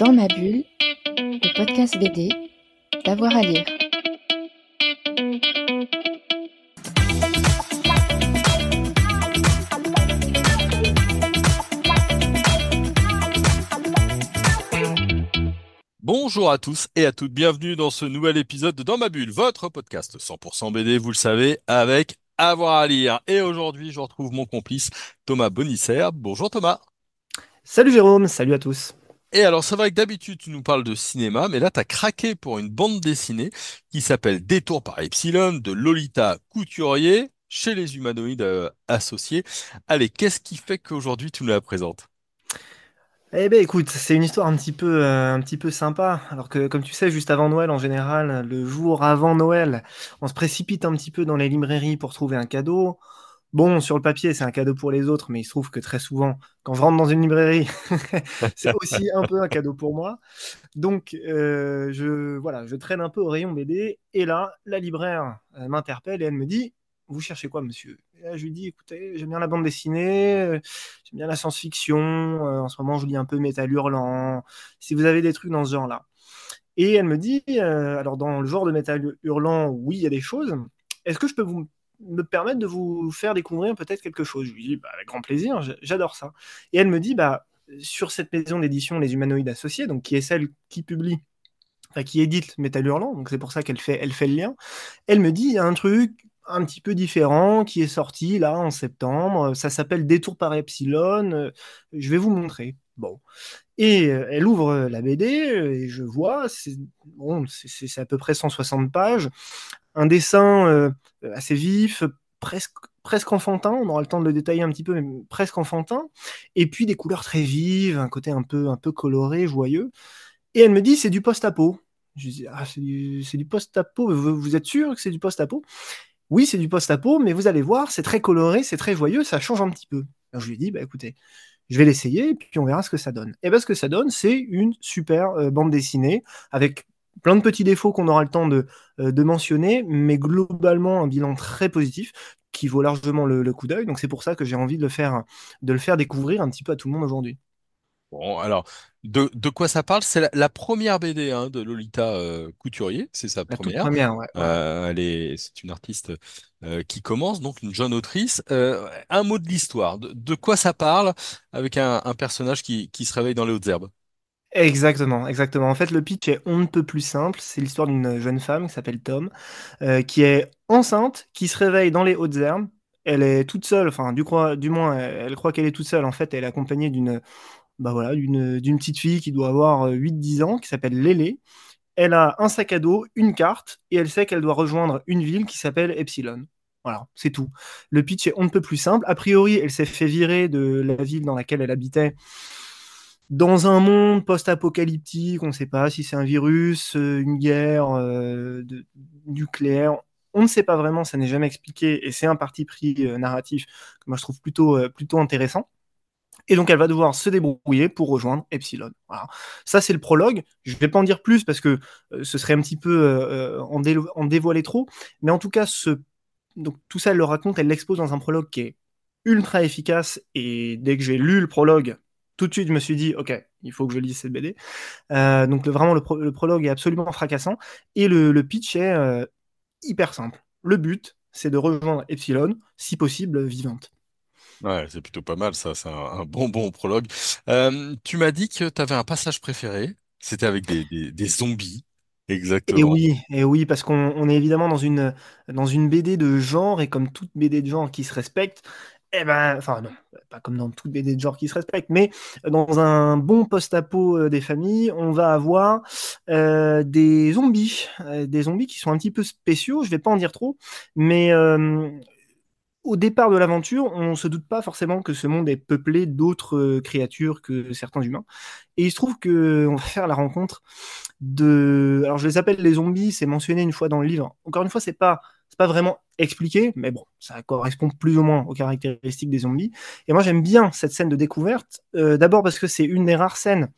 Dans ma bulle, le podcast BD, d'avoir à lire. Bonjour à tous et à toutes, bienvenue dans ce nouvel épisode de Dans ma bulle, votre podcast 100% BD, vous le savez, avec avoir à lire. Et aujourd'hui, je retrouve mon complice Thomas Bonisser. Bonjour Thomas. Salut Jérôme, salut à tous. Et alors, c'est vrai que d'habitude, tu nous parles de cinéma, mais là, tu as craqué pour une bande dessinée qui s'appelle Détour par Epsilon de Lolita Couturier chez les humanoïdes euh, associés. Allez, qu'est-ce qui fait qu'aujourd'hui tu nous la présentes? Eh ben écoute, c'est une histoire un petit peu, euh, un petit peu sympa. Alors que comme tu sais, juste avant Noël en général, le jour avant Noël, on se précipite un petit peu dans les librairies pour trouver un cadeau. Bon, sur le papier, c'est un cadeau pour les autres, mais il se trouve que très souvent, quand je rentre dans une librairie, c'est aussi un peu un cadeau pour moi. Donc, euh, je, voilà, je traîne un peu au rayon BD. Et là, la libraire euh, m'interpelle et elle me dit Vous cherchez quoi, monsieur? Je lui dis Écoutez, j'aime bien la bande dessinée, euh, j'aime bien la science-fiction. en ce moment, je lis un peu Métal Hurlant. Si vous avez des trucs dans ce genre-là. Et elle me dit Alors, dans le genre de Métal Hurlant, oui, il y a des choses. Est-ce que je peux vous me permettre de vous faire découvrir peut-être quelque chose. Je lui dis, bah, avec grand plaisir, j'adore ça. Et elle me dit, bah, sur cette maison d'édition Les Humanoïdes Associés, donc qui est celle qui publie, enfin, qui édite Métal Hurlant, donc c'est pour ça qu'elle fait, elle fait le lien, elle me dit, il y a un truc un petit peu différent qui est sorti là en septembre, ça s'appelle Détour par Epsilon, euh, je vais vous montrer. Bon. Et euh, elle ouvre euh, la BD euh, et je vois, c'est bon, à peu près 160 pages, un dessin euh, assez vif, presque, presque enfantin, on aura le temps de le détailler un petit peu, mais presque enfantin, et puis des couleurs très vives, un côté un peu, un peu coloré, joyeux. Et elle me dit, c'est du post-apo. Je dis, ah, c'est du, c'est du post-apo, vous, vous êtes sûr que c'est du post-apo? Oui, c'est du post-apo, mais vous allez voir, c'est très coloré, c'est très joyeux, ça change un petit peu. Alors je lui ai dit, bah écoutez, je vais l'essayer et puis on verra ce que ça donne. Et bien ce que ça donne, c'est une super euh, bande dessinée avec plein de petits défauts qu'on aura le temps de, euh, mentionner, mais globalement un bilan très positif qui vaut largement le, le coup d'œil. Donc c'est pour ça que j'ai envie de le faire, de le faire découvrir un petit peu à tout le monde aujourd'hui. Bon, alors, de, de quoi ça parle? C'est la, la première BD hein, de Lolita euh, Couturier, c'est sa La toute première. première, ouais. ouais. Euh, elle est, c'est une artiste euh, qui commence, donc une jeune autrice. Euh, un mot de l'histoire. De, de quoi ça parle avec un, un personnage qui, qui se réveille dans les hautes herbes? Exactement, exactement. En fait, le pitch est on ne peut plus simple. C'est l'histoire d'une jeune femme qui s'appelle Tom, euh, qui est enceinte, qui se réveille dans les hautes herbes. Elle est toute seule, enfin, du, moins, elle, elle croit qu'elle est toute seule. En fait, elle est accompagnée d'une bah voilà, d'une petite fille qui doit avoir euh, 8-10 ans, qui s'appelle Lélé. Elle a un sac à dos, une carte, et elle sait qu'elle doit rejoindre une ville qui s'appelle Epsilon. Voilà, c'est tout. Le pitch est on ne peut plus simple. A priori, elle s'est fait virer de la ville dans laquelle elle habitait dans un monde post-apocalyptique, on ne sait pas si c'est un virus, euh, une guerre euh, nucléaire. On ne sait pas vraiment, ça n'est jamais expliqué, et c'est un parti pris euh, narratif que moi je trouve plutôt, euh, plutôt intéressant. Et donc elle va devoir se débrouiller pour rejoindre Epsilon. Voilà. Ça c'est le prologue. Je ne vais pas en dire plus parce que euh, ce serait un petit peu euh, euh, en, dé- en dévoiler trop. Mais en tout cas, tout ça elle le raconte, elle l'expose dans un prologue qui est ultra efficace. Et dès que j'ai lu le prologue, tout de suite je me suis dit, ok, il faut que je lise cette BD. Donc vraiment le, pro- le prologue est absolument fracassant. Et le, pitch est hyper simple. Le but, c'est de rejoindre Epsilon, si possible vivante. Ouais, c'est plutôt pas mal ça, c'est un, un bon bon prologue. Euh, tu m'as dit que tu avais un passage préféré, c'était avec des, des, des zombies, Et exactement. oui, et oui, parce qu'on on est évidemment dans une, dans une BD de genre, et comme toute BD de genre qui se respecte, eh ben, enfin non, pas comme dans toute BD de genre qui se respecte, mais dans un bon post-apo euh, des familles, on va avoir euh, des zombies, euh, des zombies qui sont un petit peu spéciaux, je vais pas en dire trop, mais euh, au départ de l'aventure, on ne se doute pas forcément que ce monde est peuplé d'autres euh, créatures que certains humains. Et il se trouve que on va faire la rencontre de. Alors je les appelle les zombies, c'est mentionné une fois dans le livre. Encore une fois, c'est pas pas vraiment expliqué, mais bon, ça correspond plus ou moins aux caractéristiques des zombies. Et moi j'aime bien cette scène de découverte. euh, D'abord parce que c'est une des rares scènes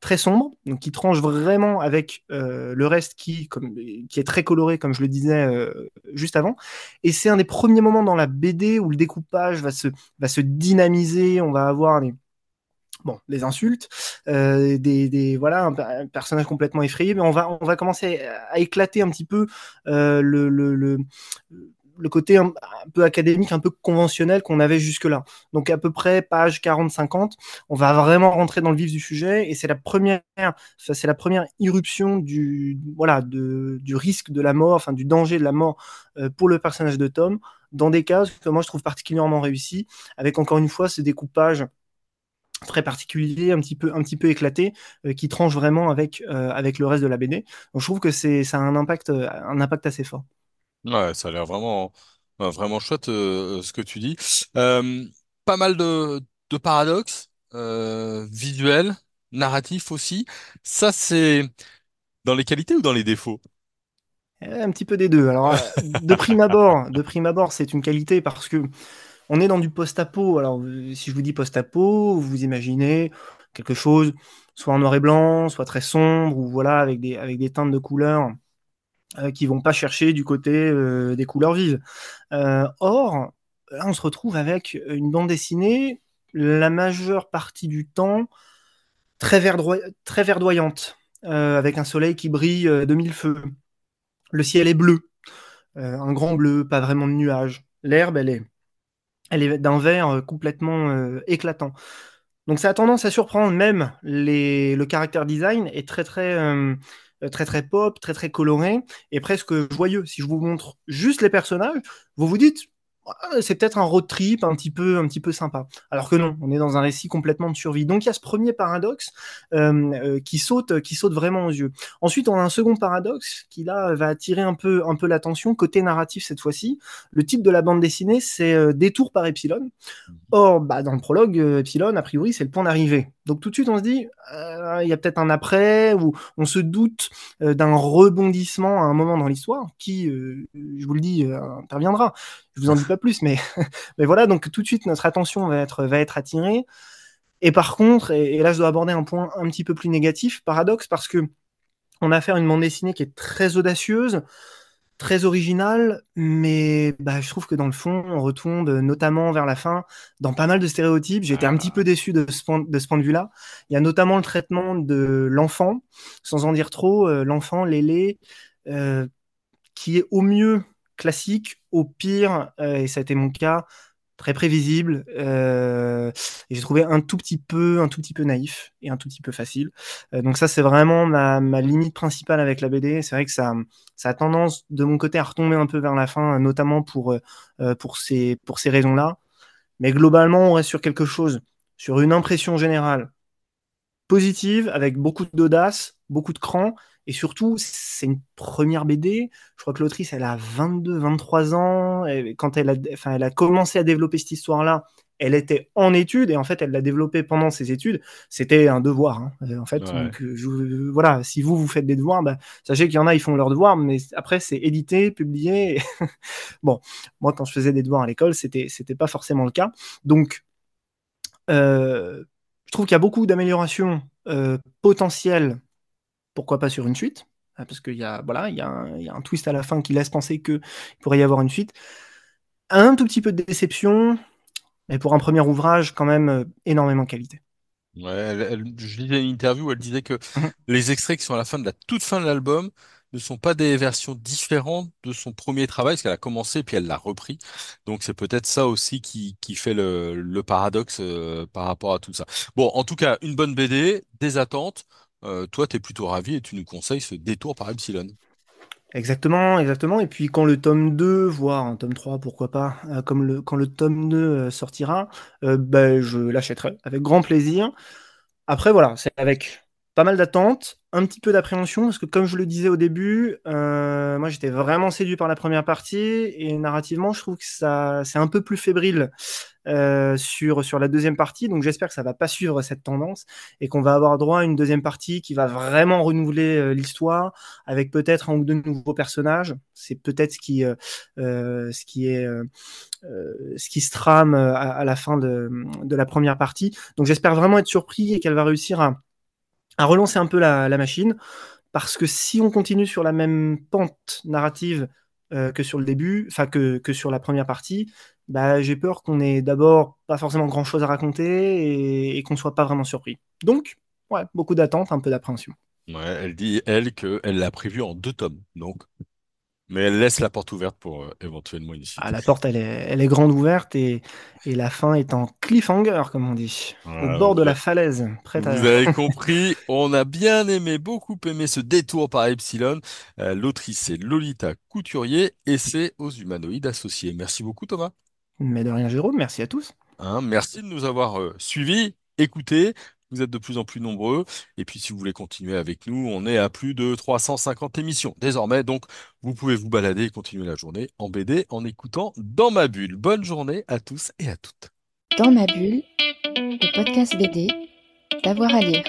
très sombre, donc qui tranche vraiment avec euh, le reste qui, comme, qui est très coloré, comme je le disais euh, juste avant. Et c'est un des premiers moments dans la BD où le découpage va se, va se dynamiser, on va avoir des, bon, des insultes, euh, des, des, voilà, un, personnage complètement effrayé, mais on va, on va commencer à, éclater un petit peu le, le, le, côté un, peu académique, un peu conventionnel qu'on avait jusque-là. Donc à peu près page 40-50, on va vraiment rentrer dans le vif du sujet, et c'est la première, c'est la première irruption du, voilà, du risque de la mort, enfin du danger de la mort euh, pour le personnage de Tom, dans des cas que moi je trouve particulièrement réussis, avec encore une fois ce découpage très particulier, un petit peu, un petit peu éclaté, euh, qui tranche vraiment avec, euh, avec le reste de la BD. Donc je trouve que c'est, ça a un impact, un impact assez fort. Ouais, ça a l'air vraiment, vraiment chouette ce que tu dis. pas mal de, de paradoxes visuels, narratifs aussi. Ça, c'est dans les qualités ou dans les défauts? Un petit peu des deux. Alors, de prime abord, de prime abord, c'est une qualité parce que on est dans du post-apo. Alors, si je vous dis post-apo, vous imaginez quelque chose soit en noir et blanc, soit très sombre, ou voilà, avec des, avec des teintes de couleurs euh, qui vont pas chercher du côté euh, des couleurs vives. Euh, or, là, on se retrouve avec une bande dessinée, la majeure partie du temps, très, verdoyante, avec un soleil qui brille de mille feux. Le ciel est bleu, un grand bleu, pas vraiment de nuages. L'herbe, elle est elle est d'un vert euh, complètement euh, éclatant. Donc ça a tendance à surprendre même les, le caractère design est très très euh, très très pop, très très coloré et presque joyeux. Si je vous montre juste les personnages, vous vous dites c'est peut-être un road trip un petit peu, un petit peu sympa. Alors que non, on est dans un récit complètement de survie. Donc il y a ce premier paradoxe euh, euh, qui saute, qui saute vraiment aux yeux. Ensuite, on a un second paradoxe qui là va attirer un peu, un peu l'attention côté narratif cette fois-ci. Le titre de la bande dessinée, c'est euh, Détour par Epsilon. Or, bah, dans le prologue, Epsilon, a priori, c'est le point d'arrivée. Donc tout de suite, on se dit, il y a peut-être un après, ou on se doute d'un rebondissement à un moment dans l'histoire qui, je vous le dis, interviendra. Je vous en dis pas plus, mais, voilà, donc tout de suite, notre attention va être, va être attirée. Et par contre, et, là je dois aborder un point un petit peu plus négatif, paradoxe, parce que on a affaire à une bande dessinée qui est très audacieuse, très originale, mais bah, je trouve que dans le fond, on retombe notamment vers la fin dans pas mal de stéréotypes. J'ai été un petit peu déçu de ce point de, ce point de vue-là. Il y a notamment le traitement de l'enfant, sans en dire trop, euh, l'enfant, Lélé, euh, qui est au mieux classique, au pire, euh, et ça a été mon cas, très prévisible. Euh, et j'ai trouvé un tout petit peu, un tout petit peu naïf et un tout petit peu facile. Euh, donc ça, c'est vraiment ma, ma, limite principale avec la BD. C'est vrai que ça, ça a tendance de mon côté à retomber un peu vers la fin, notamment pour pour ces pour ces raisons-là. Mais globalement, on reste sur quelque chose, sur une impression générale positive, avec beaucoup d'audace, beaucoup de cran, et surtout, c'est une première BD. Je crois que l'autrice, elle a 22, 23 ans. Et quand elle a, enfin, elle a commencé à développer cette histoire-là, elle était en études et en fait, elle l'a développée pendant ses études. C'était un devoir, hein, en fait. Donc, je, voilà, si vous vous faites des devoirs, bah, sachez qu'il y en a, ils font leurs devoirs, mais après, c'est édité, publié. bon, moi, quand je faisais des devoirs à l'école, c'était, c'était pas forcément le cas. Donc, euh, je trouve qu'il y a beaucoup d'améliorations euh, potentielles pourquoi pas sur une suite? Ah, Parce qu'il y, a, voilà, il y, a un, twist à la fin qui laisse penser qu'il pourrait y avoir une suite. Un tout petit peu de déception, mais pour un premier ouvrage, quand même euh, énormément de qualité. Ouais, je lisais une interview où elle disait que mhm. les extraits qui sont à la fin de la toute fin de l'album ne sont pas des versions différentes de son premier travail, parce qu'elle a commencé puis elle l'a repris. Donc c'est peut-être ça aussi qui, qui fait le, le paradoxe euh, par rapport à tout ça. Bon, en tout cas, une bonne BD, des attentes. Euh, toi, tu es plutôt ravi et tu nous conseilles ce détour par Epsilon. Exactement, exactement. Et puis quand le tome 2, voire un tome 3, pourquoi pas, euh, comme quand le tome 2 euh, sortira, ben, je l'achèterai avec grand plaisir. Après, voilà, c'est avec pas mal d'attentes, un petit peu d'appréhension, parce que comme je le disais au début, moi j'étais vraiment séduit par la première partie, et narrativement, je trouve que ça c'est un peu plus fébrile euh, sur, sur la deuxième partie. Donc j'espère que ça va pas suivre cette tendance et qu'on va avoir droit à une deuxième partie qui va vraiment renouveler euh, l'histoire avec peut-être un ou deux nouveaux personnages. C'est peut-être ce qui, euh, ce qui est ce qui se trame à, la fin de, de, la première partie. Donc j'espère vraiment être surpris et qu'elle va réussir à, à relancer un peu la, machine. Parce que si on continue sur la même pente narrative euh, que sur le début, enfin que, sur la première partie, bah, j'ai peur qu'on ait d'abord pas forcément grand-chose à raconter et, qu'on soit pas vraiment surpris. Donc, ouais, beaucoup d'attentes, un peu d'appréhension. Elle dit, elle, qu'elle l'a prévu en deux tomes. Donc, mais elle laisse la porte ouverte pour euh, éventuellement une Ah, suite. la porte, elle est, elle est grande ouverte et, et la fin est en cliffhanger, comme on dit, au Voilà, bord de la falaise, prête vous à... avez compris, on a bien aimé, beaucoup aimé ce détour par Epsilon. Euh, l'autrice, c'est Lolita Couturier et c'est aux humanoïdes associés. Merci beaucoup, Thomas. Mais de rien, Jérôme, merci à tous. Hein, merci de nous avoir euh, suivis, écoutés. Vous êtes de plus en plus nombreux. Et puis, si vous voulez continuer avec nous, on est à plus de 350 émissions désormais. Donc, vous pouvez vous balader et continuer la journée en BD en écoutant Dans ma bulle. Bonne journée à tous et à toutes. Dans ma bulle, le podcast BD, d'avoir à lire.